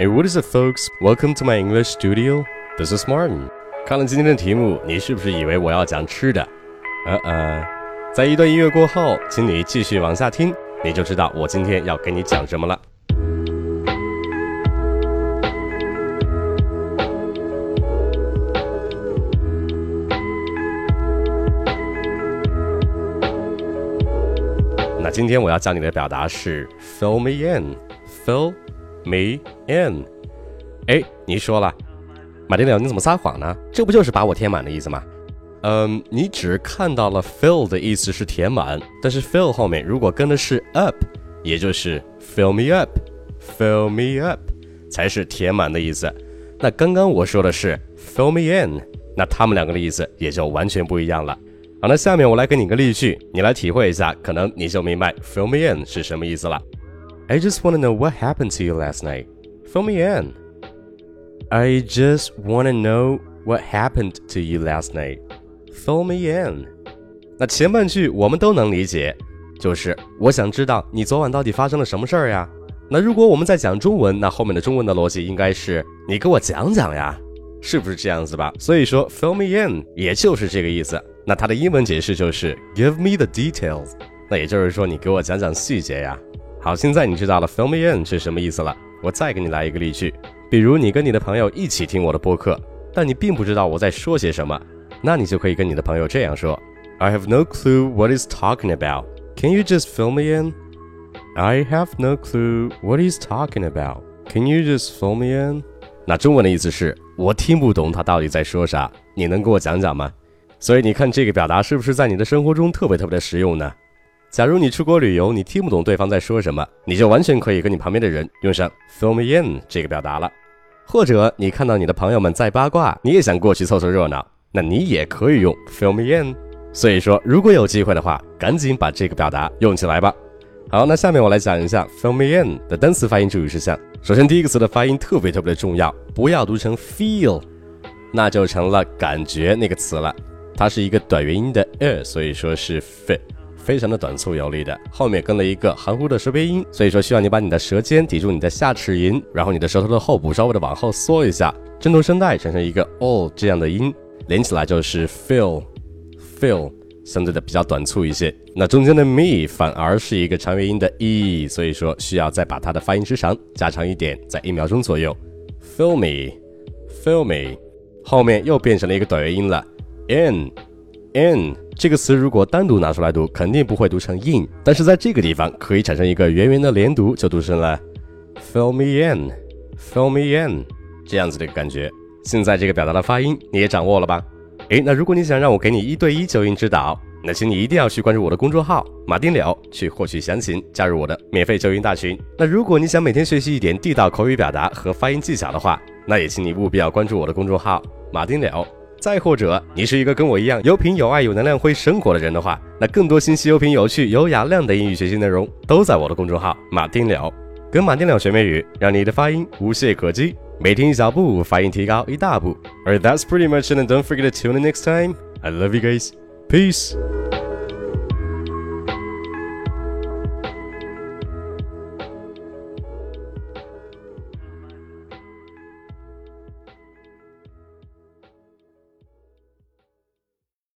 Hey, what is it, folks? Welcome to my English studio. This is Martin. 看了今天的题目，你是不是以为我要讲吃的？呃呃，在一段音乐过后，请你继续往下听，你就知道我今天要给你讲什么了。那今天我要教你的表达是 fill me in，fill me in。哎，你说了，马丁鸟，你怎么撒谎呢？这不就是把我填满的意思吗？嗯，你只看到了 fill 的意思是填满，但是 fill 后面如果跟的是 up，也就是 fill me up，fill me up 才是填满的意思。那刚刚我说的是 fill me in，那他们两个的意思也就完全不一样了。好，那下面我来给你个例句，你来体会一下，可能你就明白 fill me in 是什么意思了。I just want to know what happened to you last night. Fill me in. I just want to know what happened to you last night. Fill me in. 那前半句我们都能理解，就是我想知道你昨晚到底发生了什么事儿呀。那如果我们在讲中文，那后面的中文的逻辑应该是你给我讲讲呀，是不是这样子吧？所以说 fill me in 也就是这个意思。那它的英文解释就是 give me the details，那也就是说你给我讲讲细节呀。好，现在你知道了 fill me in 是什么意思了。我再给你来一个例句，比如你跟你的朋友一起听我的播客，但你并不知道我在说些什么，那你就可以跟你的朋友这样说：I have no clue what he's talking about. Can you just fill me in? I have no clue what he's talking about. Can you just fill me in? 那中文的意思是我听不懂他到底在说啥，你能给我讲讲吗？所以你看这个表达是不是在你的生活中特别特别的实用呢？假如你出国旅游，你听不懂对方在说什么，你就完全可以跟你旁边的人用上 fill me in 这个表达了。或者你看到你的朋友们在八卦，你也想过去凑凑热闹，那你也可以用 fill me in。所以说，如果有机会的话，赶紧把这个表达用起来吧。好，那下面我来讲一下 fill me in 的单词发音注意事项。首先，第一个词的发音特别特别的重要，不要读成 feel，那就成了感觉那个词了。它是一个短元音的 e，所以说是 f，非常的短促有力的，后面跟了一个含糊的舌边音，所以说需要你把你的舌尖抵住你的下齿龈，然后你的舌头的后部稍微的往后缩一下，震动声带产生一个哦这样的音，连起来就是 feel，feel，相对的比较短促一些。那中间的 me 反而是一个长元音的 e，所以说需要再把它的发音时长加长一点，在一秒钟左右。Feel me，feel me，后面又变成了一个短元音了。in in 这个词如果单独拿出来读，肯定不会读成 in，但是在这个地方可以产生一个圆圆的连读，就读成了 fill me in，fill me in 这样子的一个感觉。现在这个表达的发音你也掌握了吧？诶，那如果你想让我给你一对一纠音指导，那请你一定要去关注我的公众号马丁柳，去获取详情，加入我的免费纠音大群。那如果你想每天学习一点地道口语表达和发音技巧的话，那也请你务必要关注我的公众号马丁柳。再或者，你是一个跟我一样有品、有爱、有能量、会生活的人的话，那更多信息、有品、有趣、有雅量的英语学习内容都在我的公众号马丁了。跟马丁了学美语，让你的发音无懈可击，每天一小步，发音提高一大步。Alright, that's pretty much it, and don't forget to tune in next time. I love you guys. Peace.